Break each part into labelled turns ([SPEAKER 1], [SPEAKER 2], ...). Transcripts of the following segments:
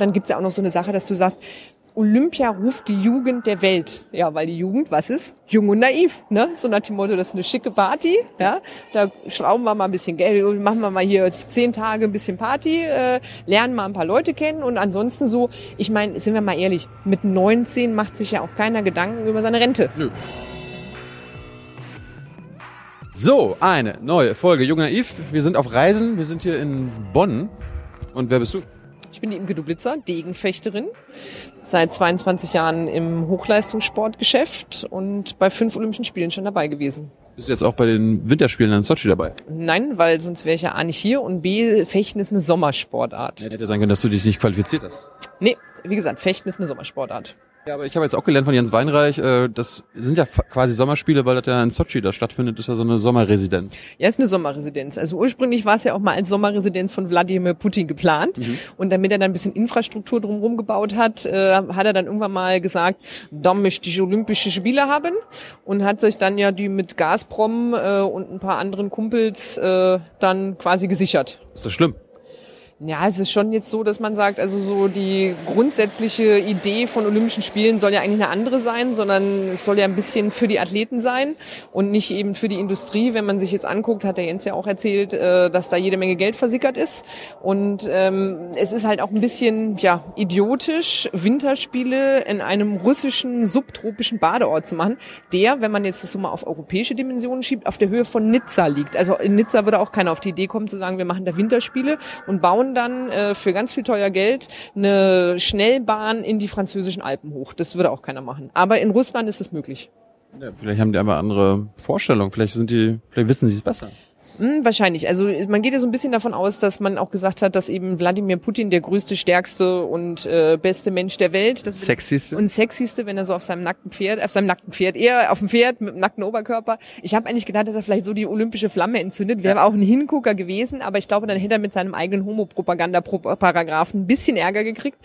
[SPEAKER 1] Und dann gibt's ja auch noch so eine Sache, dass du sagst, Olympia ruft die Jugend der Welt. Ja, weil die Jugend, was ist? Jung und naiv, ne? So nach dem Motto, das ist eine schicke Party, ja? Da schrauben wir mal ein bisschen Geld, machen wir mal hier zehn Tage ein bisschen Party, äh, lernen mal ein paar Leute kennen und ansonsten so, ich meine, sind wir mal ehrlich, mit 19 macht sich ja auch keiner Gedanken über seine Rente.
[SPEAKER 2] Nö. So, eine neue Folge Jung Naiv. Wir sind auf Reisen, wir sind hier in Bonn. Und wer bist du?
[SPEAKER 1] Ich bin die Imke Dublitzer, Degenfechterin, seit 22 Jahren im Hochleistungssportgeschäft und bei fünf Olympischen Spielen schon dabei gewesen.
[SPEAKER 2] Bist du jetzt auch bei den Winterspielen in Sochi dabei?
[SPEAKER 1] Nein, weil sonst wäre ich ja A nicht hier und B, Fechten ist eine Sommersportart.
[SPEAKER 2] Ja, hätte sein können, dass du dich nicht qualifiziert hast.
[SPEAKER 1] Nee, wie gesagt, Fechten ist eine Sommersportart.
[SPEAKER 2] Ja, aber ich habe jetzt auch gelernt von Jens Weinreich, äh, das sind ja quasi Sommerspiele, weil das ja in Sochi da stattfindet, ist ja so eine Sommerresidenz.
[SPEAKER 1] Ja, ist eine Sommerresidenz. Also ursprünglich war es ja auch mal als Sommerresidenz von Wladimir Putin geplant. Und damit er dann ein bisschen Infrastruktur drumherum gebaut hat, äh, hat er dann irgendwann mal gesagt, da möchte ich Olympische Spiele haben. Und hat sich dann ja die mit Gazprom äh, und ein paar anderen Kumpels dann quasi gesichert.
[SPEAKER 2] Ist das schlimm?
[SPEAKER 1] Ja, es ist schon jetzt so, dass man sagt, also so die grundsätzliche Idee von Olympischen Spielen soll ja eigentlich eine andere sein, sondern es soll ja ein bisschen für die Athleten sein und nicht eben für die Industrie. Wenn man sich jetzt anguckt, hat der Jens ja auch erzählt, äh, dass da jede Menge Geld versickert ist. Und ähm, es ist halt auch ein bisschen ja idiotisch, Winterspiele in einem russischen subtropischen Badeort zu machen, der, wenn man jetzt das so mal auf europäische Dimensionen schiebt, auf der Höhe von Nizza liegt. Also in Nizza würde auch keiner auf die Idee kommen zu sagen, wir machen da Winterspiele und bauen dann äh, für ganz viel teuer Geld eine Schnellbahn in die französischen Alpen hoch. Das würde auch keiner machen. Aber in Russland ist es möglich.
[SPEAKER 2] Ja, vielleicht haben die aber andere Vorstellungen, vielleicht sind die, vielleicht wissen sie es besser.
[SPEAKER 1] Hm, wahrscheinlich. Also man geht ja so ein bisschen davon aus, dass man auch gesagt hat, dass eben Wladimir Putin der größte, stärkste und äh, beste Mensch der Welt. Das
[SPEAKER 2] Sexyste?
[SPEAKER 1] Und sexyste, wenn er so auf seinem nackten Pferd, auf seinem nackten Pferd, eher auf dem Pferd mit dem nackten Oberkörper. Ich habe eigentlich gedacht, dass er vielleicht so die olympische Flamme entzündet. Wäre auch ein Hingucker gewesen, aber ich glaube, dann hätte er mit seinem eigenen Homo-Propaganda-Paragraphen ein bisschen Ärger gekriegt.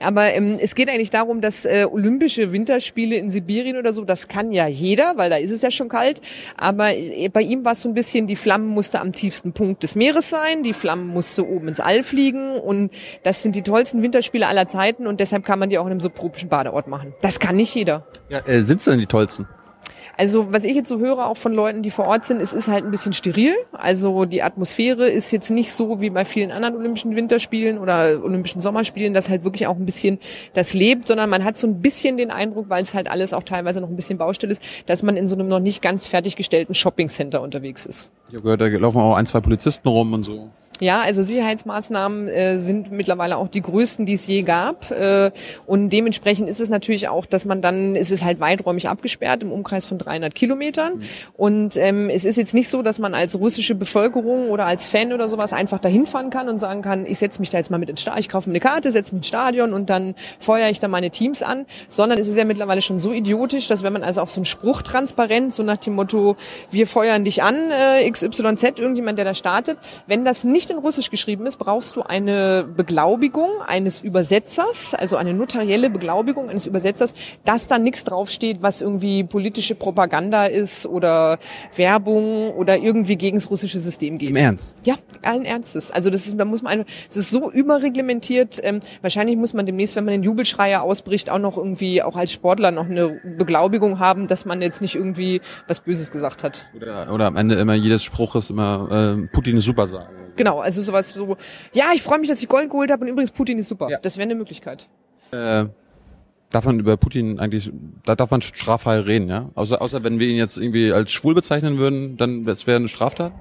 [SPEAKER 1] Aber ähm, es geht eigentlich darum, dass äh, olympische Winterspiele in Sibirien oder so, das kann ja jeder, weil da ist es ja schon kalt. Aber äh, bei ihm war es so ein bisschen, die Flamme musste am tiefsten Punkt des Meeres sein, die Flamme musste oben ins All fliegen und das sind die tollsten Winterspiele aller Zeiten und deshalb kann man die auch in einem subtropischen Badeort machen. Das kann nicht jeder.
[SPEAKER 2] Ja, äh, sind denn die tollsten?
[SPEAKER 1] Also was ich jetzt so höre, auch von Leuten, die vor Ort sind, es ist halt ein bisschen steril. Also die Atmosphäre ist jetzt nicht so wie bei vielen anderen Olympischen Winterspielen oder Olympischen Sommerspielen, dass halt wirklich auch ein bisschen das lebt, sondern man hat so ein bisschen den Eindruck, weil es halt alles auch teilweise noch ein bisschen Baustelle ist, dass man in so einem noch nicht ganz fertiggestellten Shoppingcenter unterwegs ist.
[SPEAKER 2] Ich habe gehört, da laufen auch ein, zwei Polizisten rum und so.
[SPEAKER 1] Ja, also Sicherheitsmaßnahmen äh, sind mittlerweile auch die größten, die es je gab. Äh, und dementsprechend ist es natürlich auch, dass man dann, es ist halt weiträumig abgesperrt im Umkreis von 300 Kilometern. Und ähm, es ist jetzt nicht so, dass man als russische Bevölkerung oder als Fan oder sowas einfach dahin fahren kann und sagen kann, ich setze mich da jetzt mal mit ins Stadion, ich kaufe mir eine Karte, setze mich ins Stadion und dann feuere ich da meine Teams an. Sondern es ist ja mittlerweile schon so idiotisch, dass wenn man also auch so einen Spruch transparent, so nach dem Motto, wir feuern dich an, äh, XYZ, irgendjemand, der da startet, wenn das nicht in Russisch geschrieben ist, brauchst du eine Beglaubigung eines Übersetzers, also eine notarielle Beglaubigung eines Übersetzers, dass da nichts draufsteht, was irgendwie politische Propaganda ist oder Werbung oder irgendwie gegen das russische System geht.
[SPEAKER 2] Im Ernst?
[SPEAKER 1] Ja, allen Ernstes. Also das ist, da muss man einfach, es ist so überreglementiert. Ähm, wahrscheinlich muss man demnächst, wenn man den Jubelschreier ausbricht, auch noch irgendwie auch als Sportler noch eine Beglaubigung haben, dass man jetzt nicht irgendwie was Böses gesagt hat.
[SPEAKER 2] Oder, oder am Ende immer jedes Spruch ist immer äh, Putin ist super sagen.
[SPEAKER 1] Genau, also sowas so, ja, ich freue mich, dass ich Gold geholt habe und übrigens Putin ist super.
[SPEAKER 2] Ja.
[SPEAKER 1] Das wäre eine Möglichkeit.
[SPEAKER 2] Äh, darf man über Putin eigentlich, da darf man straffrei reden, ja? Außer, außer wenn wir ihn jetzt irgendwie als schwul bezeichnen würden, dann das wäre eine Straftat?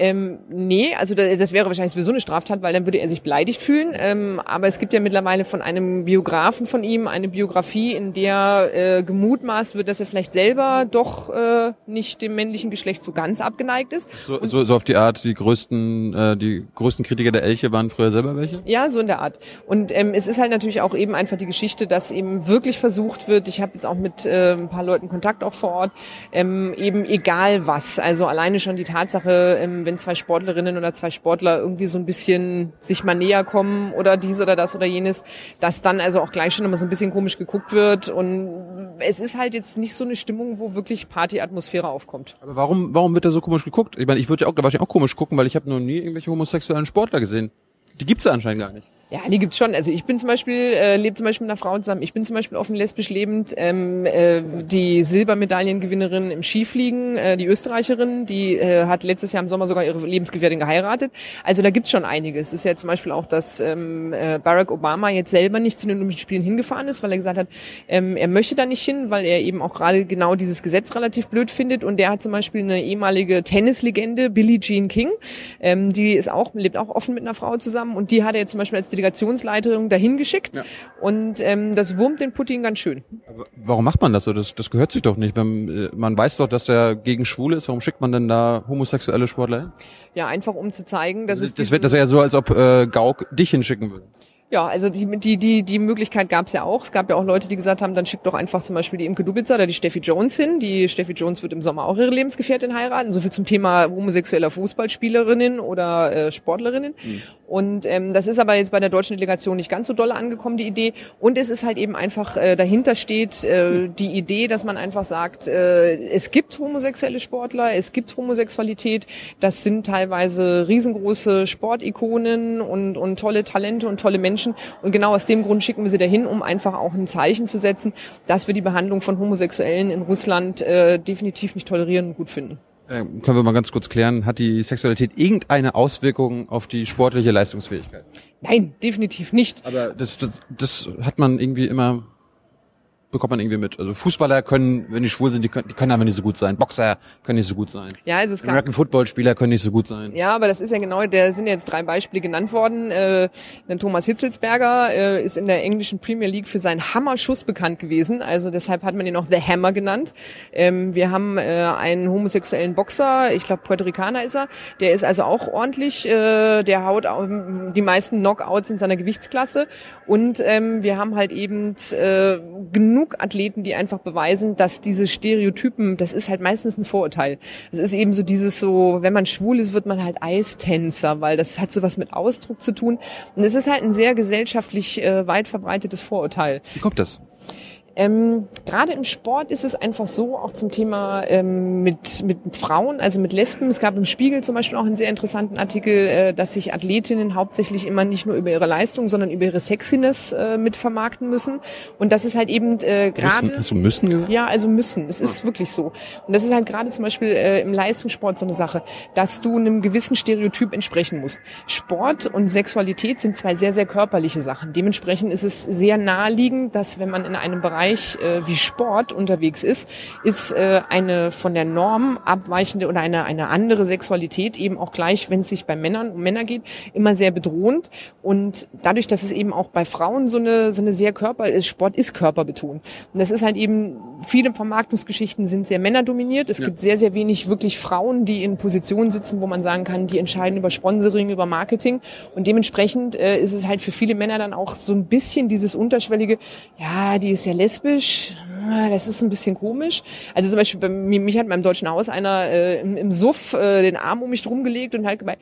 [SPEAKER 1] Ähm, nee, also da- das wäre wahrscheinlich sowieso eine Straftat, weil dann würde er sich beleidigt fühlen. Ähm, aber es gibt ja mittlerweile von einem Biografen von ihm eine Biografie, in der äh, gemutmaßt wird, dass er vielleicht selber doch äh, nicht dem männlichen Geschlecht so ganz abgeneigt ist.
[SPEAKER 2] So, so, so auf die Art, die größten, äh, die größten Kritiker der Elche waren früher selber welche?
[SPEAKER 1] Ja, so in der Art. Und ähm, es ist halt natürlich auch eben einfach die Geschichte, dass eben wirklich versucht wird, ich habe jetzt auch mit äh, ein paar Leuten Kontakt auch vor Ort, ähm, eben egal was. Also alleine schon die Tatsache, ähm, wenn zwei Sportlerinnen oder zwei Sportler irgendwie so ein bisschen sich mal näher kommen oder dies oder das oder jenes, dass dann also auch gleich schon immer so ein bisschen komisch geguckt wird. Und es ist halt jetzt nicht so eine Stimmung, wo wirklich Partyatmosphäre aufkommt.
[SPEAKER 2] Aber warum, warum wird da so komisch geguckt? Ich meine, ich würde ja auch wahrscheinlich auch komisch gucken, weil ich habe noch nie irgendwelche homosexuellen Sportler gesehen. Die gibt's ja anscheinend gar nicht.
[SPEAKER 1] Ja, die gibt's schon. Also ich bin zum Beispiel, äh, lebe zum Beispiel mit einer Frau zusammen. Ich bin zum Beispiel offen lesbisch lebend. Ähm, äh, die Silbermedaillengewinnerin im Skifliegen, äh, die Österreicherin, die äh, hat letztes Jahr im Sommer sogar ihre Lebensgefährtin geheiratet. Also da gibt's schon einiges. Es ist ja zum Beispiel auch, dass ähm, äh, Barack Obama jetzt selber nicht zu den Olympischen Spielen hingefahren ist, weil er gesagt hat, ähm, er möchte da nicht hin, weil er eben auch gerade genau dieses Gesetz relativ blöd findet. Und der hat zum Beispiel eine ehemalige Tennislegende, Billie Jean King, ähm, die ist auch lebt auch offen mit einer Frau zusammen und die hat er zum Beispiel als Delegationsleiterin dahin geschickt. Ja. Und ähm, das wurmt den Putin ganz schön.
[SPEAKER 2] Aber warum macht man das so? Das, das gehört sich doch nicht. Wenn, äh, man weiß doch, dass er gegen Schwule ist. Warum schickt man denn da homosexuelle Sportler hin?
[SPEAKER 1] Ja, einfach um zu zeigen, dass
[SPEAKER 2] das, es. Das, das wäre ja so, als ob äh, Gauck dich hinschicken würde.
[SPEAKER 1] Ja, also die, die, die, die Möglichkeit gab es ja auch. Es gab ja auch Leute, die gesagt haben, dann schickt doch einfach zum Beispiel die Imke Dubitzer oder die Steffi Jones hin. Die Steffi Jones wird im Sommer auch ihre Lebensgefährtin heiraten. So viel zum Thema homosexueller Fußballspielerinnen oder äh, Sportlerinnen. Mhm. Und ähm, das ist aber jetzt bei der deutschen Delegation nicht ganz so doll angekommen, die Idee. Und es ist halt eben einfach, äh, dahinter steht äh, die Idee, dass man einfach sagt, äh, es gibt homosexuelle Sportler, es gibt Homosexualität. Das sind teilweise riesengroße Sportikonen und, und tolle Talente und tolle Menschen. Menschen. Und genau aus dem Grund schicken wir sie dahin, um einfach auch ein Zeichen zu setzen, dass wir die Behandlung von Homosexuellen in Russland äh, definitiv nicht tolerieren und gut finden.
[SPEAKER 2] Ähm, können wir mal ganz kurz klären, hat die Sexualität irgendeine Auswirkung auf die sportliche Leistungsfähigkeit?
[SPEAKER 1] Nein, definitiv nicht.
[SPEAKER 2] Aber das, das, das hat man irgendwie immer bekommt man irgendwie mit. Also Fußballer können, wenn die schwul sind, die können, die können aber nicht so gut sein. Boxer können nicht so gut sein.
[SPEAKER 1] Ja, also es
[SPEAKER 2] American Football Spieler können nicht so gut sein.
[SPEAKER 1] Ja, aber das ist ja genau, da sind jetzt drei Beispiele genannt worden. Äh, denn Thomas Hitzelsberger äh, ist in der englischen Premier League für seinen Hammerschuss bekannt gewesen. Also deshalb hat man ihn auch The Hammer genannt. Ähm, wir haben äh, einen homosexuellen Boxer, ich glaube Puerto Ricaner ist er. Der ist also auch ordentlich. Äh, der haut auch die meisten Knockouts in seiner Gewichtsklasse. Und ähm, wir haben halt eben äh, genug genug Athleten, die einfach beweisen, dass diese Stereotypen, das ist halt meistens ein Vorurteil. Es ist eben so dieses so, wenn man schwul ist, wird man halt Eistänzer, weil das hat so mit Ausdruck zu tun. Und es ist halt ein sehr gesellschaftlich äh, weit verbreitetes Vorurteil.
[SPEAKER 2] Wie kommt das?
[SPEAKER 1] Ähm, Gerade im Sport ist es einfach so, auch zum Thema ähm, mit, mit Frauen, also mit Lesben. Es gab im Spiegel zum Beispiel auch einen sehr interessanten Artikel, äh, dass sich Athletinnen hauptsächlich immer nicht nur über ihre Leistung, sondern über ihre Sexiness äh, mit vermarkten müssen. Und das ist halt eben äh, gerade...
[SPEAKER 2] Du müssen gesagt?
[SPEAKER 1] Ja, also müssen. Es ist wirklich so. Und das ist halt gerade zum Beispiel äh, im Leistungssport so eine Sache, dass du einem gewissen Stereotyp entsprechen musst. Sport und Sexualität sind zwei sehr, sehr körperliche Sachen. Dementsprechend ist es sehr naheliegend, dass wenn man in einem Bereich Bereich äh, wie Sport unterwegs ist, ist äh, eine von der Norm abweichende oder eine, eine andere Sexualität eben auch gleich, wenn es sich bei Männern um Männer geht, immer sehr bedrohend. Und dadurch, dass es eben auch bei Frauen so eine, so eine sehr Körper ist, Sport ist körperbetont. Und das ist halt eben, viele Vermarktungsgeschichten sind sehr männerdominiert. Es ja. gibt sehr, sehr wenig wirklich Frauen, die in Positionen sitzen, wo man sagen kann, die entscheiden über Sponsoring, über Marketing. Und dementsprechend äh, ist es halt für viele Männer dann auch so ein bisschen dieses unterschwellige, ja, die ist ja lesbisch, lesbisch, das ist ein bisschen komisch. Also zum Beispiel bei mir, mich hat beim Deutschen Haus einer äh, im, im Suff äh, den Arm um mich drum gelegt und halt gemeint,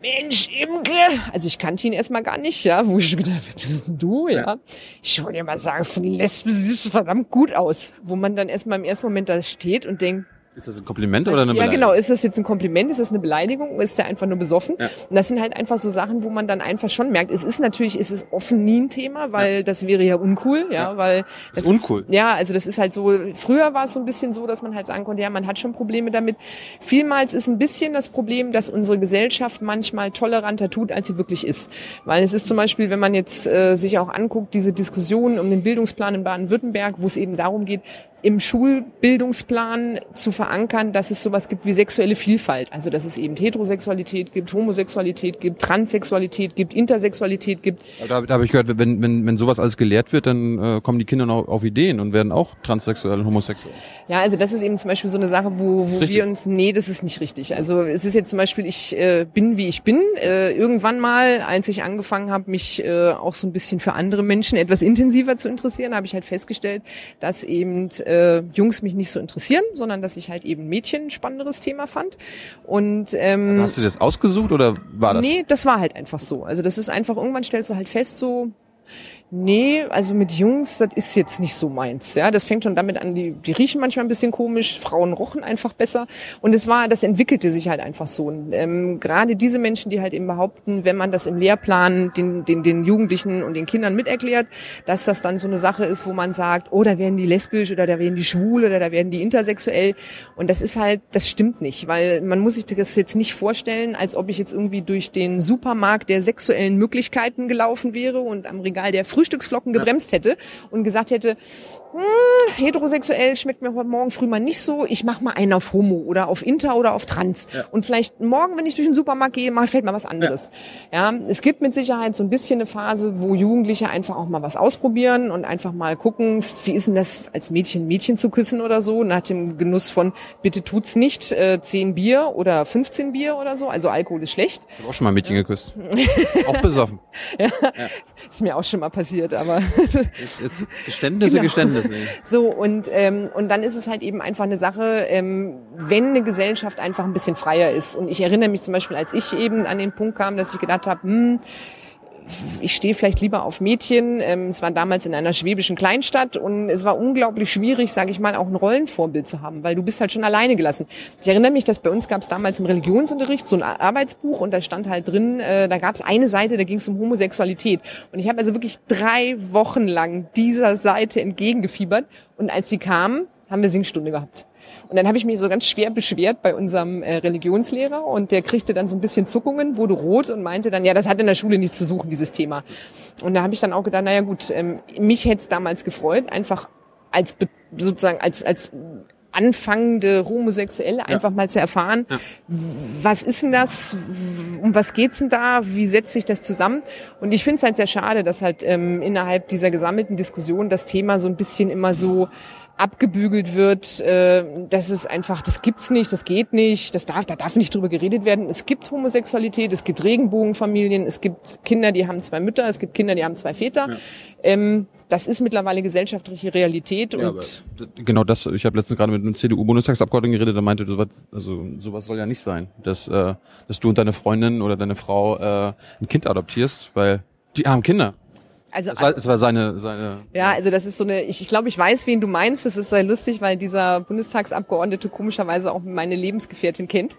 [SPEAKER 1] Mensch, Imke! Also ich kannte ihn erstmal gar nicht, ja, wo ich gedacht habe, was ist denn du, ja? ja. Ich wollte ja mal sagen, von Lesben siehst du verdammt gut aus. Wo man dann erstmal im ersten Moment da steht und denkt,
[SPEAKER 2] ist das ein Kompliment oder eine Beleidigung?
[SPEAKER 1] Ja, genau. Ist das jetzt ein Kompliment? Ist das eine Beleidigung? Ist der einfach nur besoffen? Ja. Und das sind halt einfach so Sachen, wo man dann einfach schon merkt, es ist natürlich, es ist offen nie ein Thema, weil ja. das wäre ja uncool, ja, ja. weil
[SPEAKER 2] das ist uncool.
[SPEAKER 1] Ist, ja, also das ist halt so, früher war es so ein bisschen so, dass man halt sagen konnte, ja, man hat schon Probleme damit. Vielmals ist ein bisschen das Problem, dass unsere Gesellschaft manchmal toleranter tut, als sie wirklich ist. Weil es ist zum Beispiel, wenn man jetzt äh, sich auch anguckt, diese Diskussion um den Bildungsplan in Baden-Württemberg, wo es eben darum geht, im Schulbildungsplan zu verankern, dass es sowas gibt wie sexuelle Vielfalt. Also dass es eben Heterosexualität gibt, Homosexualität gibt, Transsexualität gibt, Intersexualität gibt.
[SPEAKER 2] Da, da habe ich gehört, wenn, wenn, wenn sowas alles gelehrt wird, dann äh, kommen die Kinder noch auf Ideen und werden auch transsexuell und homosexuell.
[SPEAKER 1] Ja, also das ist eben zum Beispiel so eine Sache, wo, wo wir uns, nee, das ist nicht richtig. Also es ist jetzt zum Beispiel, ich äh, bin wie ich bin. Äh, irgendwann mal, als ich angefangen habe, mich äh, auch so ein bisschen für andere Menschen etwas intensiver zu interessieren, habe ich halt festgestellt, dass eben äh, Jungs mich nicht so interessieren, sondern dass ich halt eben Mädchen ein spannenderes Thema fand. Und ähm,
[SPEAKER 2] hast du das ausgesucht oder war das?
[SPEAKER 1] Nee, das war halt einfach so. Also das ist einfach irgendwann stellst du halt fest, so Nee, also mit Jungs, das ist jetzt nicht so meins. Ja, das fängt schon damit an, die, die riechen manchmal ein bisschen komisch, Frauen rochen einfach besser. Und es war, das entwickelte sich halt einfach so. Und, ähm, gerade diese Menschen, die halt eben behaupten, wenn man das im Lehrplan den, den, den Jugendlichen und den Kindern miterklärt, dass das dann so eine Sache ist, wo man sagt, oh, da werden die lesbisch oder da werden die schwul oder da werden die intersexuell. Und das ist halt, das stimmt nicht, weil man muss sich das jetzt nicht vorstellen, als ob ich jetzt irgendwie durch den Supermarkt der sexuellen Möglichkeiten gelaufen wäre und am Regal der Früh Frühstücksflocken gebremst hätte und gesagt hätte, hm, heterosexuell schmeckt mir heute Morgen früh mal nicht so, ich mach mal einen auf Homo oder auf Inter oder auf Trans. Ja. Und vielleicht morgen, wenn ich durch den Supermarkt gehe, mal fällt mal was anderes. Ja. ja, es gibt mit Sicherheit so ein bisschen eine Phase, wo Jugendliche einfach auch mal was ausprobieren und einfach mal gucken, wie ist denn das als Mädchen Mädchen zu küssen oder so, nach dem Genuss von bitte tut's nicht, äh, 10 Bier oder 15 Bier oder so, also Alkohol ist schlecht.
[SPEAKER 2] Ich habe auch schon mal Mädchen geküsst. auch besoffen.
[SPEAKER 1] Ja. Ist mir auch schon mal passiert, aber
[SPEAKER 2] Geständnisse, genau. Geständnisse.
[SPEAKER 1] So, und, ähm, und dann ist es halt eben einfach eine Sache, ähm, wenn eine Gesellschaft einfach ein bisschen freier ist. Und ich erinnere mich zum Beispiel, als ich eben an den Punkt kam, dass ich gedacht habe, hm, ich stehe vielleicht lieber auf Mädchen. Ähm, es war damals in einer schwäbischen Kleinstadt und es war unglaublich schwierig, sage ich mal, auch ein Rollenvorbild zu haben, weil du bist halt schon alleine gelassen. Ich erinnere mich, dass bei uns gab es damals im Religionsunterricht so ein Arbeitsbuch und da stand halt drin, äh, da gab es eine Seite, da ging es um Homosexualität. Und ich habe also wirklich drei Wochen lang dieser Seite entgegengefiebert und als sie kam, haben wir Singstunde gehabt. Und dann habe ich mich so ganz schwer beschwert bei unserem äh, Religionslehrer und der kriegte dann so ein bisschen Zuckungen, wurde rot und meinte dann, ja, das hat in der Schule nichts zu suchen, dieses Thema. Und da habe ich dann auch gedacht, naja gut, ähm, mich hätte es damals gefreut, einfach als sozusagen als als anfangende Homosexuelle einfach ja. mal zu erfahren, ja. was ist denn das, um was geht's denn da, wie setzt sich das zusammen? Und ich finde es halt sehr schade, dass halt ähm, innerhalb dieser gesammelten Diskussion das Thema so ein bisschen immer so abgebügelt wird, äh, das ist einfach, das gibt's nicht, das geht nicht, das darf, da darf nicht drüber geredet werden. Es gibt Homosexualität, es gibt Regenbogenfamilien, es gibt Kinder, die haben zwei Mütter, es gibt Kinder, die haben zwei Väter. Ja. Ähm, das ist mittlerweile gesellschaftliche Realität. Ja, und
[SPEAKER 2] genau das, ich habe letztens gerade mit einem CDU-Bundestagsabgeordneten geredet, der meinte, sowas, also sowas soll ja nicht sein, dass, äh, dass du und deine Freundin oder deine Frau äh, ein Kind adoptierst, weil die haben Kinder. Also es war, es war seine, seine.
[SPEAKER 1] Ja, also das ist so eine. Ich, ich glaube, ich weiß, wen du meinst. Das ist sehr lustig, weil dieser Bundestagsabgeordnete komischerweise auch meine Lebensgefährtin kennt,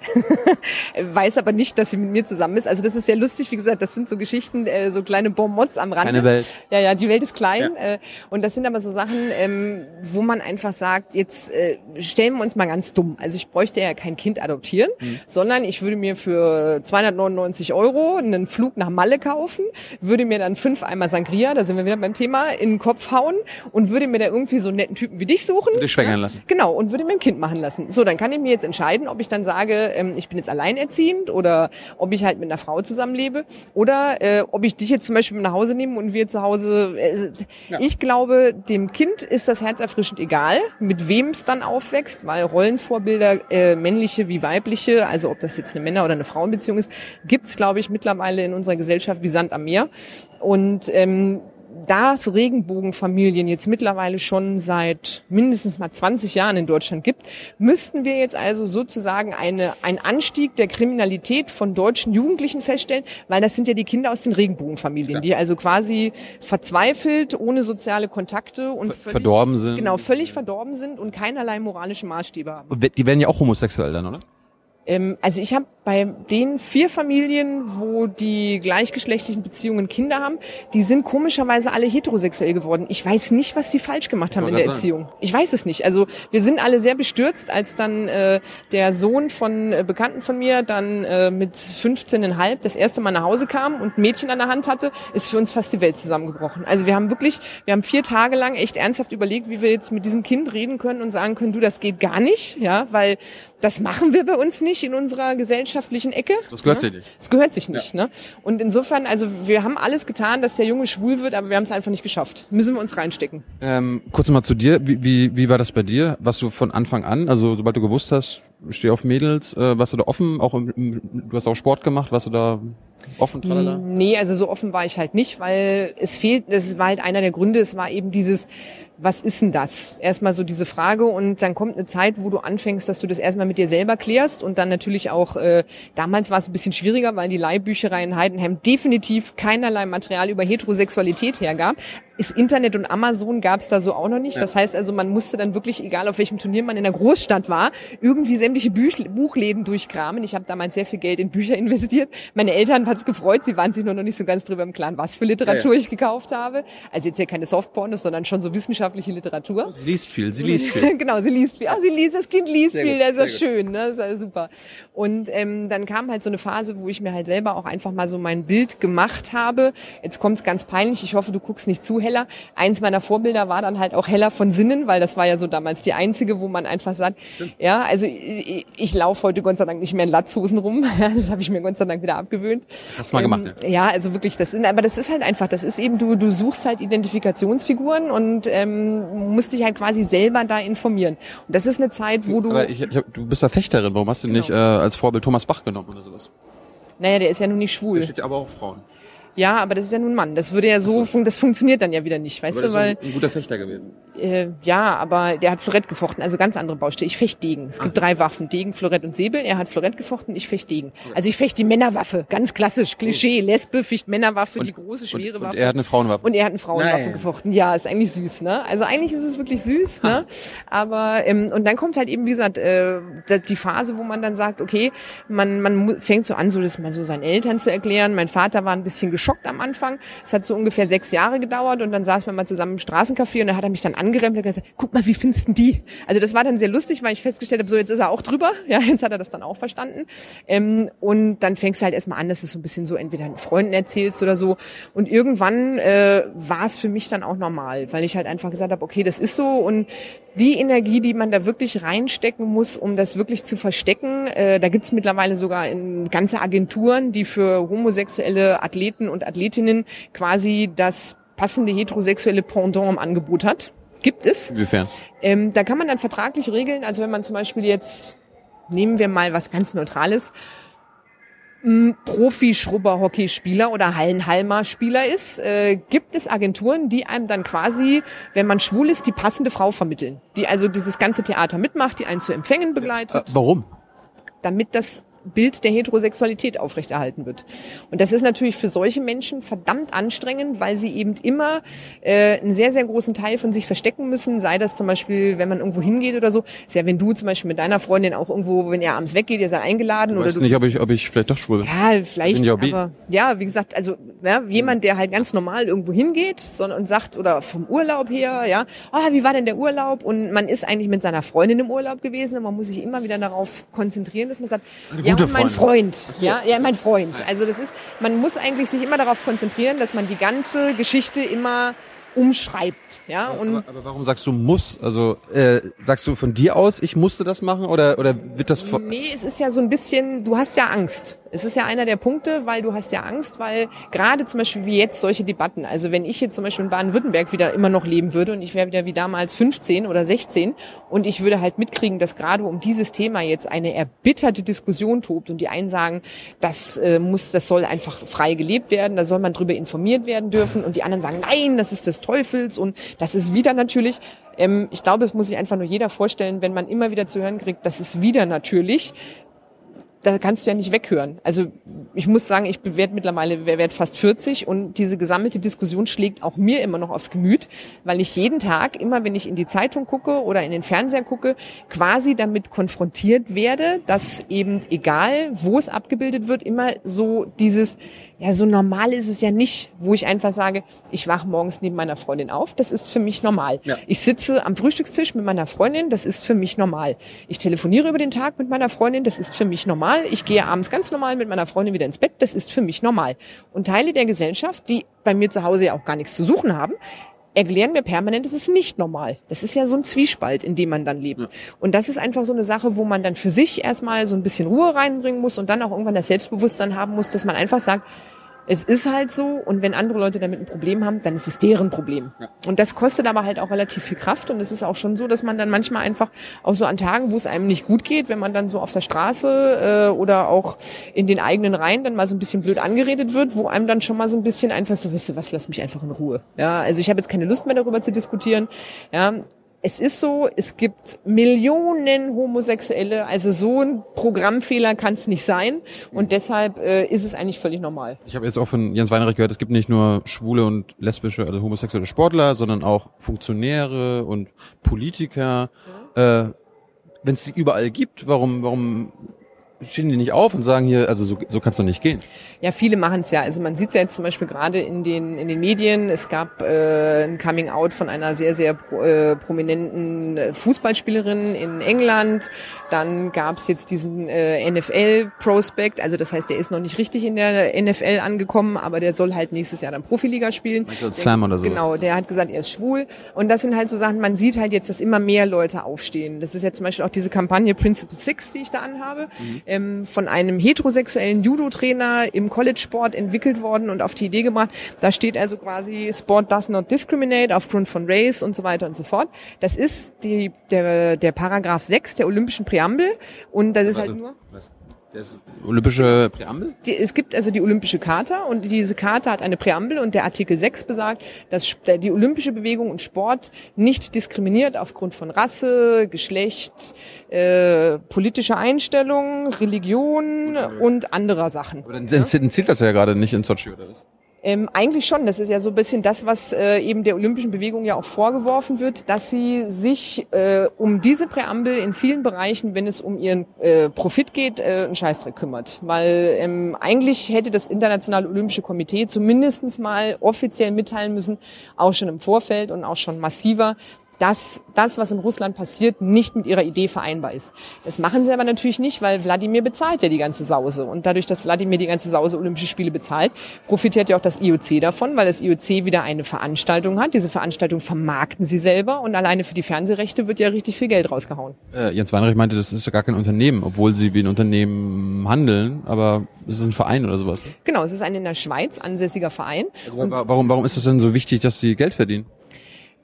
[SPEAKER 1] weiß aber nicht, dass sie mit mir zusammen ist. Also das ist sehr lustig. Wie gesagt, das sind so Geschichten, äh, so kleine Bonmots am Rande.
[SPEAKER 2] Keine Welt.
[SPEAKER 1] Ja, ja, die Welt ist klein. Ja. Äh, und das sind aber so Sachen, ähm, wo man einfach sagt, jetzt äh, stellen wir uns mal ganz dumm. Also ich bräuchte ja kein Kind adoptieren, mhm. sondern ich würde mir für 299 Euro einen Flug nach Malle kaufen, würde mir dann fünf Eimer Sangria Maria, da sind wir wieder beim Thema, in den Kopf hauen und würde mir da irgendwie so einen netten Typen wie dich suchen.
[SPEAKER 2] Dich schwängern lassen.
[SPEAKER 1] Genau, und würde mir ein Kind machen lassen. So, dann kann ich mir jetzt entscheiden, ob ich dann sage, ähm, ich bin jetzt alleinerziehend oder ob ich halt mit einer Frau zusammenlebe oder äh, ob ich dich jetzt zum Beispiel nach Hause nehme und wir zu Hause. Äh, ja. Ich glaube, dem Kind ist das herzerfrischend egal, mit wem es dann aufwächst, weil Rollenvorbilder, äh, männliche wie weibliche, also ob das jetzt eine Männer- oder eine Frauenbeziehung ist, gibt's glaube ich, mittlerweile in unserer Gesellschaft wie Sand am Meer. Und ähm, da es Regenbogenfamilien jetzt mittlerweile schon seit mindestens mal 20 Jahren in Deutschland gibt, müssten wir jetzt also sozusagen eine, einen Anstieg der Kriminalität von deutschen Jugendlichen feststellen, weil das sind ja die Kinder aus den Regenbogenfamilien, ja. die also quasi verzweifelt, ohne soziale Kontakte und
[SPEAKER 2] völlig, verdorben sind.
[SPEAKER 1] Genau, völlig verdorben sind und keinerlei moralische Maßstäbe haben.
[SPEAKER 2] Die werden ja auch homosexuell dann, oder?
[SPEAKER 1] Ähm, also ich habe bei den vier Familien, wo die gleichgeschlechtlichen Beziehungen Kinder haben, die sind komischerweise alle heterosexuell geworden. Ich weiß nicht, was die falsch gemacht haben in der Erziehung. Ich weiß es nicht. Also wir sind alle sehr bestürzt, als dann äh, der Sohn von äh, Bekannten von mir dann äh, mit 15,5 das erste Mal nach Hause kam und ein Mädchen an der Hand hatte, ist für uns fast die Welt zusammengebrochen. Also wir haben wirklich, wir haben vier Tage lang echt ernsthaft überlegt, wie wir jetzt mit diesem Kind reden können und sagen können, du, das geht gar nicht, ja, weil das machen wir bei uns nicht in unserer gesellschaftlichen Ecke.
[SPEAKER 2] Das gehört
[SPEAKER 1] ne?
[SPEAKER 2] sich nicht.
[SPEAKER 1] Das gehört sich nicht. Ja. Ne? Und insofern, also wir haben alles getan, dass der Junge schwul wird, aber wir haben es einfach nicht geschafft. Müssen wir uns reinstecken.
[SPEAKER 2] Ähm, kurz mal zu dir. Wie, wie, wie war das bei dir? Warst du von Anfang an, also sobald du gewusst hast, steh auf Mädels, äh, warst du da offen? Auch im, im, du hast auch Sport gemacht, warst du da Offen, tralala?
[SPEAKER 1] Nee, also so offen war ich halt nicht, weil es fehlt, das war halt einer der Gründe, es war eben dieses, was ist denn das? Erstmal so diese Frage und dann kommt eine Zeit, wo du anfängst, dass du das erstmal mit dir selber klärst und dann natürlich auch, äh, damals war es ein bisschen schwieriger, weil die Leihbücherei in Heidenheim definitiv keinerlei Material über Heterosexualität hergab. Das Internet und Amazon gab es da so auch noch nicht. Ja. Das heißt also, man musste dann wirklich, egal auf welchem Turnier man in der Großstadt war, irgendwie sämtliche Büch Buchläden durchkramen. Ich habe damals sehr viel Geld in Bücher investiert. Meine Eltern hat es gefreut, sie waren sich nur noch nicht so ganz drüber im Klaren, was für Literatur ja, ja. ich gekauft habe. Also jetzt ja keine Softpornos, sondern schon so wissenschaftliche Literatur.
[SPEAKER 2] Sie liest viel, sie liest viel.
[SPEAKER 1] genau, sie liest viel. Ah, sie liest, das Kind liest sehr viel, gut, das ist ja schön, ne? das ist ja super. Und ähm, dann kam halt so eine Phase, wo ich mir halt selber auch einfach mal so mein Bild gemacht habe. Jetzt kommt es ganz peinlich, ich hoffe, du guckst nicht zu heller. Eins meiner Vorbilder war dann halt auch Heller von Sinnen, weil das war ja so damals die einzige, wo man einfach sagt, Stimmt. ja, also ich, ich laufe heute Gott sei Dank nicht mehr in Latzhosen rum. das habe ich mir Gott sei Dank wieder abgewöhnt.
[SPEAKER 2] Hast du mal ähm, gemacht,
[SPEAKER 1] ne? Ja, also wirklich, das sind, aber das ist halt einfach, das ist eben, du, du suchst halt Identifikationsfiguren und ähm, musst dich halt quasi selber da informieren. Und das ist eine Zeit, wo du.
[SPEAKER 2] Aber ich, ich hab, du bist ja Fechterin, warum hast du genau. nicht äh, als Vorbild Thomas Bach genommen oder sowas?
[SPEAKER 1] Naja, der ist ja nun nicht schwul. Der
[SPEAKER 2] steht ja aber auch Frauen.
[SPEAKER 1] Ja, aber das ist ja nun ein Mann. Das würde ja so, so. das funktioniert dann ja wieder nicht, weißt aber du, weil
[SPEAKER 2] ein, ein guter Fechter gewesen.
[SPEAKER 1] Äh, ja, aber der hat Florett gefochten, also ganz andere Baustelle. Ich fecht Degen. Es gibt ah. drei Waffen, Degen, Florett und Säbel. Er hat Florett gefochten, ich fecht Degen. Also ich fecht die Männerwaffe, ganz klassisch, Klischee. Oh. Lesbe ficht Männerwaffe, und, die große schwere
[SPEAKER 2] und,
[SPEAKER 1] Waffe.
[SPEAKER 2] Und er hat eine Frauenwaffe.
[SPEAKER 1] Und er hat eine Frauenwaffe Nein. gefochten. Ja, ist eigentlich süß, ne? Also eigentlich ist es wirklich süß, ne? Aber ähm, und dann kommt halt eben wie gesagt äh, die Phase, wo man dann sagt, okay, man man fängt so an, so das mal so seinen Eltern zu erklären. Mein Vater war ein bisschen geschockt am Anfang es hat so ungefähr sechs Jahre gedauert und dann saßen wir mal zusammen im Straßencafé und dann hat er mich dann angerempelt und gesagt, guck mal, wie findest du die? Also das war dann sehr lustig, weil ich festgestellt habe, so jetzt ist er auch drüber. Ja, jetzt hat er das dann auch verstanden. Ähm, und dann fängst du halt erstmal an, dass du so ein bisschen so entweder einen Freunden erzählst oder so. Und irgendwann äh, war es für mich dann auch normal, weil ich halt einfach gesagt habe, okay, das ist so und die Energie, die man da wirklich reinstecken muss, um das wirklich zu verstecken, äh, da gibt's mittlerweile sogar in ganze Agenturen, die für homosexuelle Athleten und Athletinnen quasi das passende heterosexuelle Pendant im Angebot hat. Gibt es.
[SPEAKER 2] Inwiefern?
[SPEAKER 1] Ähm, da kann man dann vertraglich regeln, also wenn man zum Beispiel jetzt, nehmen wir mal was ganz Neutrales, Profi-Schrubber-Hockeyspieler oder Hallenhalmer-Spieler ist, äh, gibt es Agenturen, die einem dann quasi, wenn man schwul ist, die passende Frau vermitteln. Die also dieses ganze Theater mitmacht, die einen zu Empfängen begleitet.
[SPEAKER 2] Äh, warum?
[SPEAKER 1] Damit das Bild der Heterosexualität aufrechterhalten wird. Und das ist natürlich für solche Menschen verdammt anstrengend, weil sie eben immer äh, einen sehr, sehr großen Teil von sich verstecken müssen. Sei das zum Beispiel, wenn man irgendwo hingeht oder so. Ist ja, wenn du zum Beispiel mit deiner Freundin auch irgendwo, wenn ihr abends weggeht, ihr seid eingeladen.
[SPEAKER 2] Du
[SPEAKER 1] oder
[SPEAKER 2] du nicht, ob ich, ob ich vielleicht doch schwul bin.
[SPEAKER 1] Ja, vielleicht. Bin ja, aber, ja, wie gesagt, also ja, jemand, der halt ganz normal irgendwo hingeht sondern, und sagt, oder vom Urlaub her, ja, ah, wie war denn der Urlaub? Und man ist eigentlich mit seiner Freundin im Urlaub gewesen und man muss sich immer wieder darauf konzentrieren, dass man sagt, ja, ja, mein Freund. So, ja, ja, mein Freund. Also das ist, man muss eigentlich sich immer darauf konzentrieren, dass man die ganze Geschichte immer umschreibt. Ja,
[SPEAKER 2] und aber, aber warum sagst du muss? Also äh, sagst du von dir aus, ich musste das machen oder oder wird das?
[SPEAKER 1] Nee, es ist ja so ein bisschen. Du hast ja Angst. Es ist ja einer der Punkte, weil du hast ja Angst, weil gerade zum Beispiel wie jetzt solche Debatten. Also wenn ich jetzt zum Beispiel in Baden-Württemberg wieder immer noch leben würde und ich wäre wieder wie damals 15 oder 16 und ich würde halt mitkriegen, dass gerade um dieses Thema jetzt eine erbitterte Diskussion tobt und die einen sagen, das äh, muss, das soll einfach frei gelebt werden, da soll man drüber informiert werden dürfen und die anderen sagen, nein, das ist das Teufels und das ist wieder natürlich. Ähm, ich glaube, es muss sich einfach nur jeder vorstellen, wenn man immer wieder zu hören kriegt, das ist wieder natürlich da kannst du ja nicht weghören. Also ich muss sagen, ich bewerte mittlerweile werde fast 40 und diese gesammelte Diskussion schlägt auch mir immer noch aufs Gemüt, weil ich jeden Tag, immer wenn ich in die Zeitung gucke oder in den Fernseher gucke, quasi damit konfrontiert werde, dass eben egal, wo es abgebildet wird, immer so dieses ja, so normal ist es ja nicht, wo ich einfach sage, ich wache morgens neben meiner Freundin auf, das ist für mich normal. Ja. Ich sitze am Frühstückstisch mit meiner Freundin, das ist für mich normal. Ich telefoniere über den Tag mit meiner Freundin, das ist für mich normal. Ich gehe abends ganz normal mit meiner Freundin wieder ins Bett, das ist für mich normal. Und Teile der Gesellschaft, die bei mir zu Hause ja auch gar nichts zu suchen haben, erklären mir permanent, es ist nicht normal. Das ist ja so ein Zwiespalt, in dem man dann lebt. Ja. Und das ist einfach so eine Sache, wo man dann für sich erstmal so ein bisschen Ruhe reinbringen muss und dann auch irgendwann das Selbstbewusstsein haben muss, dass man einfach sagt, Es ist halt so und wenn andere Leute damit ein Problem haben, dann ist es deren Problem. Ja. Und das kostet aber halt auch relativ viel Kraft und es ist auch schon so, dass man dann manchmal einfach auch so an Tagen, wo es einem nicht gut geht, wenn man dann so auf der Straße äh, oder auch in den eigenen Reihen dann mal so ein bisschen blöd angeredet wird, wo einem dann schon mal so ein bisschen einfach so, wisst ihr was, lass mich einfach in Ruhe. Ja, also ich habe jetzt keine Lust mehr darüber zu diskutieren. Ja, es ist so, es gibt Millionen Homosexuelle, also so ein Programmfehler kann es nicht sein und deshalb äh, ist es eigentlich völlig normal.
[SPEAKER 2] Ich habe jetzt auch von Jens Weinreich gehört, es gibt nicht nur schwule und lesbische, also homosexuelle Sportler, sondern auch Funktionäre und Politiker. Mhm. Äh, Wenn es sie überall gibt, warum, warum stehen die nicht auf und sagen hier, also so, so kann es doch nicht gehen.
[SPEAKER 1] Ja, viele machen es ja. Also man sieht es ja jetzt zum Beispiel gerade in den, in den Medien. Es gab äh, ein Coming Out von einer sehr, sehr pro, äh, prominenten Fußballspielerin in England. Dann gab es jetzt diesen äh, NFL-Prospect. Also das heißt, der ist noch nicht richtig in der NFL angekommen, aber der soll halt nächstes Jahr dann Profiliga spielen.
[SPEAKER 2] Michael der, Sam oder so.
[SPEAKER 1] Genau, der hat gesagt, er ist schwul. Und das sind halt so Sachen, man sieht halt jetzt, dass immer mehr Leute aufstehen. Das ist jetzt zum Beispiel auch diese Kampagne Principle Six, die ich da anhabe. Mhm ähm, von einem heterosexuellen Judo-Trainer im College-Sport entwickelt worden und auf die Idee gebracht. Da steht also quasi Sport does not discriminate aufgrund von Race und so weiter und so fort. Das ist die, der, der Paragraph 6 der Olympischen Präambel und das ist halt nur... Was?
[SPEAKER 2] Das olympische Präambel?
[SPEAKER 1] Die, es gibt also die olympische Charta und diese Charta hat eine Präambel und der Artikel 6 besagt, dass die olympische Bewegung und Sport nicht diskriminiert aufgrund von Rasse, Geschlecht, äh, politischer Einstellung, Religion und, und anderer Sachen.
[SPEAKER 2] Aber dann ja? zählt das ja gerade nicht in Sochi, oder was?
[SPEAKER 1] Ähm, eigentlich schon. Das ist ja so ein bisschen das, was äh, eben der olympischen Bewegung ja auch vorgeworfen wird, dass sie sich äh, um diese Präambel in vielen Bereichen, wenn es um ihren äh, Profit geht, äh, einen Scheißdreck kümmert. Weil ähm, eigentlich hätte das Internationale Olympische Komitee zumindestens mal offiziell mitteilen müssen, auch schon im Vorfeld und auch schon massiver, dass das, was in Russland passiert, nicht mit ihrer Idee vereinbar ist. Das machen sie aber natürlich nicht, weil Wladimir bezahlt ja die ganze Sause. Und dadurch, dass Wladimir die ganze Sause Olympische Spiele bezahlt, profitiert ja auch das IOC davon, weil das IOC wieder eine Veranstaltung hat. Diese Veranstaltung vermarkten sie selber und alleine für die Fernsehrechte wird ja richtig viel Geld rausgehauen.
[SPEAKER 2] Äh, Jens Weinreich meinte, das ist ja gar kein Unternehmen, obwohl sie wie ein Unternehmen handeln, aber es ist ein Verein oder sowas.
[SPEAKER 1] Genau, es ist ein in der Schweiz ansässiger Verein.
[SPEAKER 2] Also, warum, warum ist es denn so wichtig, dass sie Geld verdienen?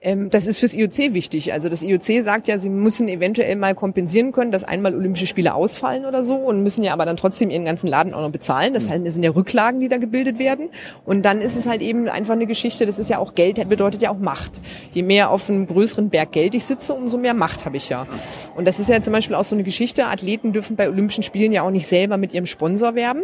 [SPEAKER 1] Ähm, das ist fürs IOC wichtig. Also das IOC sagt ja, sie müssen eventuell mal kompensieren können, dass einmal Olympische Spiele ausfallen oder so und müssen ja aber dann trotzdem ihren ganzen Laden auch noch bezahlen. Das, heißt, das sind ja Rücklagen, die da gebildet werden. Und dann ist es halt eben einfach eine Geschichte, das ist ja auch Geld, bedeutet ja auch Macht. Je mehr auf einem größeren Berg Geld ich sitze, umso mehr Macht habe ich ja. Und das ist ja zum Beispiel auch so eine Geschichte, Athleten dürfen bei Olympischen Spielen ja auch nicht selber mit ihrem Sponsor werben,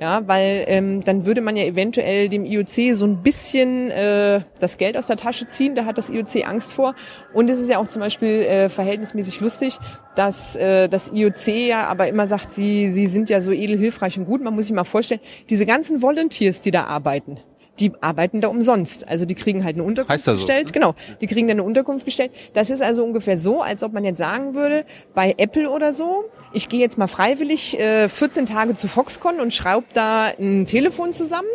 [SPEAKER 1] ja, weil ähm, dann würde man ja eventuell dem IOC so ein bisschen äh, das Geld aus der Tasche ziehen. Da hat das IOC Angst vor. Und es ist ja auch zum Beispiel äh, verhältnismäßig lustig, dass äh, das IOC ja aber immer sagt, sie, sie sind ja so edel, hilfreich und gut. Man muss sich mal vorstellen, diese ganzen Volunteers, die da arbeiten, die arbeiten da umsonst. Also die kriegen halt eine Unterkunft so? gestellt. Genau, die kriegen dann eine Unterkunft gestellt. Das ist also ungefähr so, als ob man jetzt sagen würde, bei Apple oder so, ich gehe jetzt mal freiwillig äh, 14 Tage zu Foxconn und schraube da ein Telefon zusammen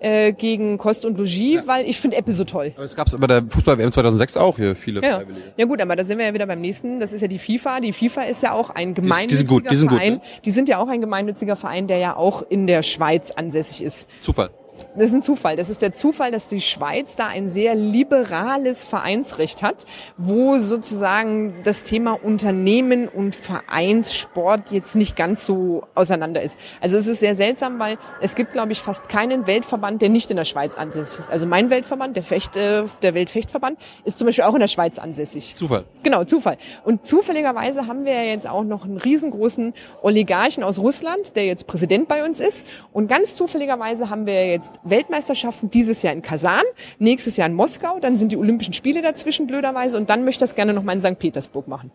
[SPEAKER 1] äh, gegen Kost und Logis, ja. weil ich finde Apple so toll.
[SPEAKER 2] Aber es gab es bei der Fußball-WM 2006 auch hier viele
[SPEAKER 1] ja.
[SPEAKER 2] Freiwillige.
[SPEAKER 1] Ja gut, aber da sind wir ja wieder beim nächsten. Das ist ja die FIFA. Die FIFA ist ja auch ein gemeinnütziger die, die gut, Verein. Gut, ne? Die sind ja auch ein gemeinnütziger Verein, der ja auch in der Schweiz ansässig ist.
[SPEAKER 2] Zufall.
[SPEAKER 1] Das ist ein Zufall. Das ist der Zufall, dass die Schweiz da ein sehr liberales Vereinsrecht hat, wo sozusagen das Thema Unternehmen und Vereinssport jetzt nicht ganz so auseinander ist. Also es ist sehr seltsam, weil es gibt, glaube ich, fast keinen Weltverband, der nicht in der Schweiz ansässig ist. Also mein Weltverband, der, Fecht, äh, der Weltfechtverband, ist zum Beispiel auch in der Schweiz ansässig.
[SPEAKER 2] Zufall.
[SPEAKER 1] Genau, Zufall. Und zufälligerweise haben wir ja jetzt auch noch einen riesengroßen Oligarchen aus Russland, der jetzt Präsident bei uns ist. Und ganz zufälligerweise haben wir jetzt jetzt Weltmeisterschaften dieses Jahr in Kasan, nächstes Jahr in Moskau, dann sind die Olympischen Spiele dazwischen blöderweise und dann möchte ich das gerne nochmal in St. Petersburg machen.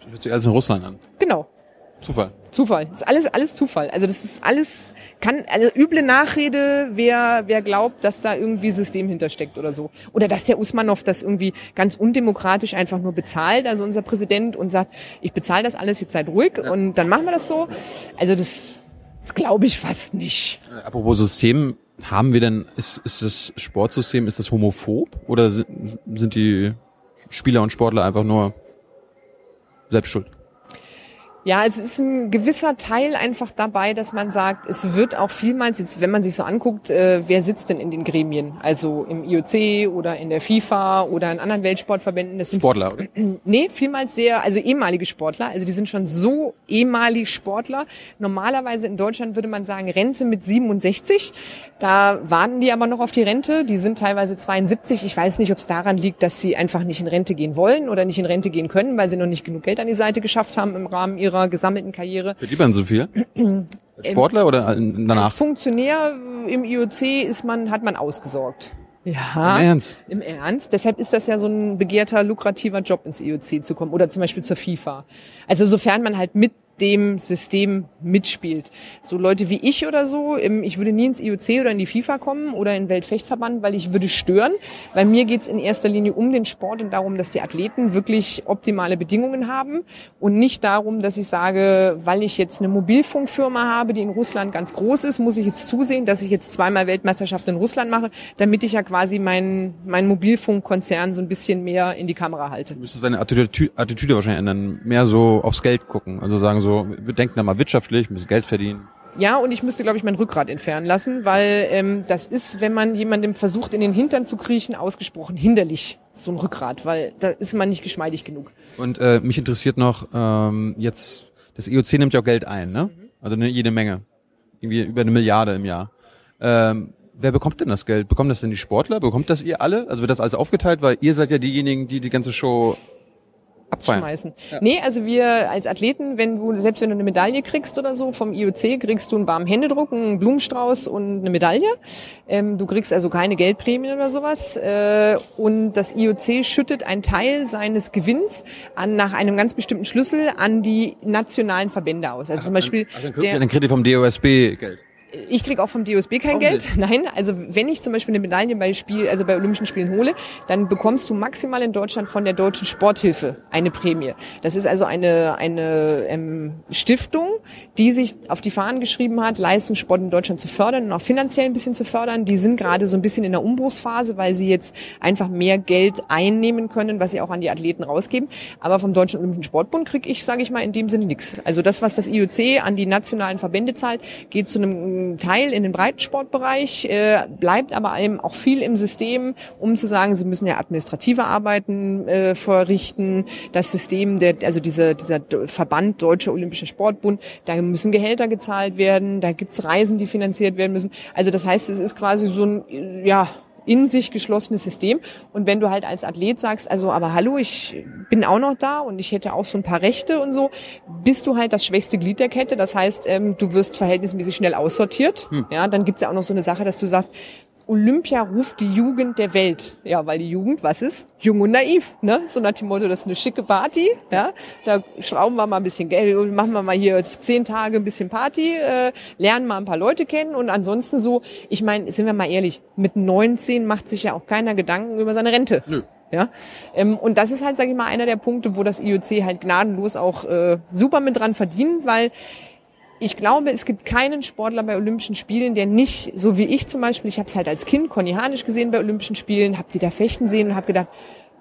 [SPEAKER 2] Das hört sich alles in Russland an.
[SPEAKER 1] Genau.
[SPEAKER 2] Zufall.
[SPEAKER 1] Zufall. Das ist alles, alles Zufall. Also das ist alles, kann, also üble Nachrede, wer, wer glaubt, dass da irgendwie System hintersteckt oder so. Oder dass der Usmanov das irgendwie ganz undemokratisch einfach nur bezahlt, also unser Präsident, und sagt, ich bezahle das alles, jetzt seid ruhig ja. und dann machen wir das so. Also das, das glaube ich fast nicht.
[SPEAKER 2] Äh, apropos System, haben wir denn, ist, ist das Sportsystem, ist das homophob oder sind, sind die Spieler und Sportler einfach nur selbst schuld?
[SPEAKER 1] Ja, es ist ein gewisser Teil einfach dabei, dass man sagt, es wird auch vielmals, jetzt, wenn man sich so anguckt, äh, wer sitzt denn in den Gremien? Also im IOC oder in der FIFA oder in anderen Weltsportverbänden.
[SPEAKER 2] Das sind Sportler, oder?
[SPEAKER 1] Nee, vielmals sehr, also ehemalige Sportler. Also die sind schon so ehemalig Sportler. Normalerweise in Deutschland würde man sagen Rente mit 67. Da warten die aber noch auf die Rente. Die sind teilweise 72. Ich weiß nicht, ob es daran liegt, dass sie einfach nicht in Rente gehen wollen oder nicht in Rente gehen können, weil sie noch nicht genug Geld an die Seite geschafft haben im Rahmen ihrer gesammelten Karriere.
[SPEAKER 2] Verdient man so viel? Sportler oder danach?
[SPEAKER 1] Als Funktionär im IOC ist man, hat man ausgesorgt.
[SPEAKER 2] Ja. Im Ernst?
[SPEAKER 1] Im Ernst. Deshalb ist das ja so ein begehrter, lukrativer Job ins IOC zu kommen oder zum Beispiel zur FIFA. Also sofern man halt mit dem System mitspielt. So Leute wie ich oder so, ich würde nie ins IOC oder in die FIFA kommen oder in den Weltfechtverband, weil ich würde stören. Weil mir geht's in erster Linie um den Sport und darum, dass die Athleten wirklich optimale Bedingungen haben und nicht darum, dass ich sage, weil ich jetzt eine Mobilfunkfirma habe, die in Russland ganz groß ist, muss ich jetzt zusehen, dass ich jetzt zweimal Weltmeisterschaft in Russland mache, damit ich ja quasi meinen mein Mobilfunkkonzern so ein bisschen mehr in die Kamera halte.
[SPEAKER 2] Du müsstest deine Attitüde, Attitüde wahrscheinlich ändern, mehr so aufs Geld gucken, also sagen so so, wir denken da mal wirtschaftlich, müssen Geld verdienen.
[SPEAKER 1] Ja, und ich müsste, glaube ich, mein Rückgrat entfernen lassen, weil ähm, das ist, wenn man jemandem versucht, in den Hintern zu kriechen, ausgesprochen hinderlich, so ein Rückgrat, weil da ist man nicht geschmeidig genug.
[SPEAKER 2] Und äh, mich interessiert noch, ähm, jetzt, das IOC nimmt ja auch Geld ein, ne? Mhm. Also eine, jede Menge. Irgendwie über eine Milliarde im Jahr. Ähm, wer bekommt denn das Geld? Bekommen das denn die Sportler? Bekommt das ihr alle? Also wird das alles aufgeteilt? Weil ihr seid ja diejenigen, die die ganze Show
[SPEAKER 1] Abfeiern. schmeißen. Ja. Nee, also wir als Athleten, wenn du, selbst wenn du eine Medaille kriegst oder so vom IOC, kriegst du einen warmen Händedruck, einen Blumenstrauß und eine Medaille. Ähm, du kriegst also keine Geldprämien oder sowas. Äh, und das IOC schüttet einen Teil seines Gewinns an, nach einem ganz bestimmten Schlüssel an die nationalen Verbände aus. Also Ach, zum Beispiel.
[SPEAKER 2] Also dann, der, dann kriegt ihr vom DOSB Geld.
[SPEAKER 1] Ich krieg auch vom DOSB kein auch Geld. Nicht. Nein, also wenn ich zum Beispiel eine Medaille bei Spiel, also bei Olympischen Spielen hole, dann bekommst du maximal in Deutschland von der Deutschen Sporthilfe eine Prämie. Das ist also eine eine ähm, Stiftung, die sich auf die Fahnen geschrieben hat, Leistungssport in Deutschland zu fördern und auch finanziell ein bisschen zu fördern. Die sind gerade so ein bisschen in der Umbruchsphase, weil sie jetzt einfach mehr Geld einnehmen können, was sie auch an die Athleten rausgeben. Aber vom Deutschen Olympischen Sportbund krieg ich, sage ich mal, in dem Sinne nichts. Also das, was das IOC an die nationalen Verbände zahlt, geht zu einem Teil in den Breitensportbereich, äh, bleibt aber eben auch viel im System, um zu sagen, sie müssen ja administrative Arbeiten äh, verrichten. Das System, der, also dieser, dieser Verband Deutscher Olympischer Sportbund, da müssen Gehälter gezahlt werden, da gibt's Reisen, die finanziert werden müssen. Also das heißt, es ist quasi so ein, ja, in sich geschlossenes System. Und wenn du halt als Athlet sagst, also aber hallo, ich bin auch noch da und ich hätte auch so ein paar Rechte und so, bist du halt das schwächste Glied der Kette. Das heißt, ähm, du wirst verhältnismäßig schnell aussortiert. Hm. Ja, dann gibt's ja auch noch so eine Sache, dass du sagst, Olympia ruft die Jugend der Welt. Ja, weil die Jugend, was ist? Jung und naiv, ne? So nach dem Motto, das ist eine schicke Party, ja? Da schrauben wir mal ein bisschen Geld, machen wir mal hier zehn Tage ein bisschen Party, äh, lernen mal ein paar Leute kennen und ansonsten so, ich meine, sind wir mal ehrlich, mit 19 macht sich ja auch keiner Gedanken über seine Rente. Nö. Ja, ähm, und das ist halt, sage ich mal, einer der Punkte, wo das IOC halt gnadenlos auch äh, super mit dran verdient, weil ich glaube, es gibt keinen Sportler bei Olympischen Spielen, der nicht, so wie ich zum Beispiel, ich habe es halt als Kind Conny Hanisch gesehen bei Olympischen Spielen, habe die da fechten sehen und habe gedacht,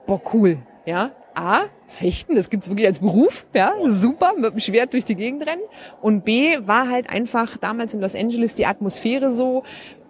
[SPEAKER 1] boah, cool, ja. A, fechten, das gibt's wirklich als Beruf, ja, super, mit dem Schwert durch die Gegend rennen. Und B, war halt einfach damals in Los Angeles die Atmosphäre so,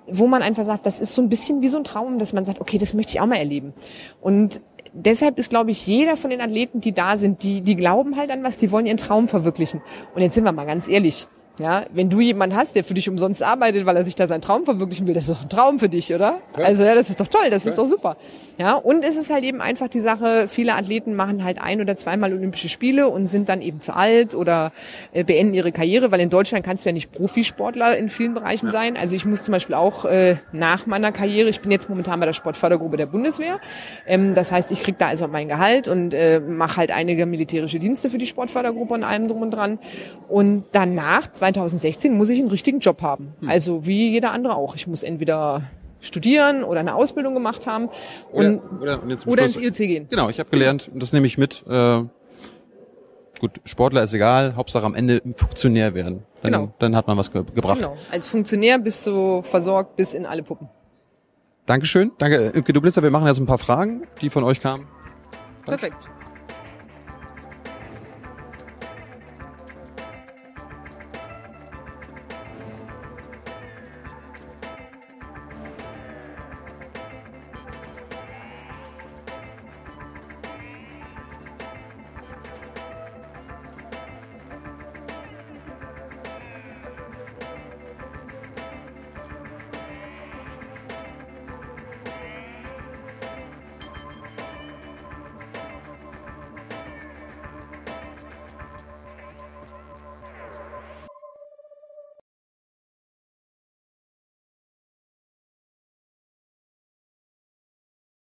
[SPEAKER 1] wo man einfach sagt, das ist so ein bisschen wie so ein Traum, dass man sagt, okay, das möchte ich auch mal erleben. Und deshalb ist, glaube ich, jeder von den Athleten, die da sind, die, die glauben halt an was, die wollen ihren Traum verwirklichen. Und jetzt sind wir mal ganz ehrlich. Ja, wenn du jemanden hast, der für dich umsonst arbeitet, weil er sich da seinen Traum verwirklichen will, das ist doch ein Traum für dich, oder? Ja. Also ja, das ist doch toll, das ja. ist doch super. Ja, und es ist halt eben einfach die Sache, viele Athleten machen halt ein oder zweimal Olympische Spiele und sind dann eben zu alt oder äh, beenden ihre Karriere, weil in Deutschland kannst du ja nicht Profisportler in vielen Bereichen ja. sein. Also ich muss zum Beispiel auch äh, nach meiner Karriere, ich bin jetzt momentan bei der Sportfördergruppe der Bundeswehr, ähm, das heißt, ich krieg da also mein Gehalt und äh, mache halt einige militärische Dienste für die Sportfördergruppe und allem drum und dran. Und danach, 2016 muss ich einen richtigen Job haben. Hm. Also wie jeder andere auch. Ich muss entweder studieren oder eine Ausbildung gemacht haben und, oder, oder, oder ins IOC gehen.
[SPEAKER 2] Genau, ich habe gelernt, und das nehme ich mit. Äh, gut, Sportler ist egal, Hauptsache am Ende Funktionär werden. Dann, genau. dann hat man was ge gebracht. Genau,
[SPEAKER 1] als Funktionär bist du versorgt bis in alle Puppen.
[SPEAKER 2] Dankeschön, danke Imke Dublitzer. Wir machen jetzt ein paar Fragen, die von euch kamen.
[SPEAKER 1] Danke. Perfekt.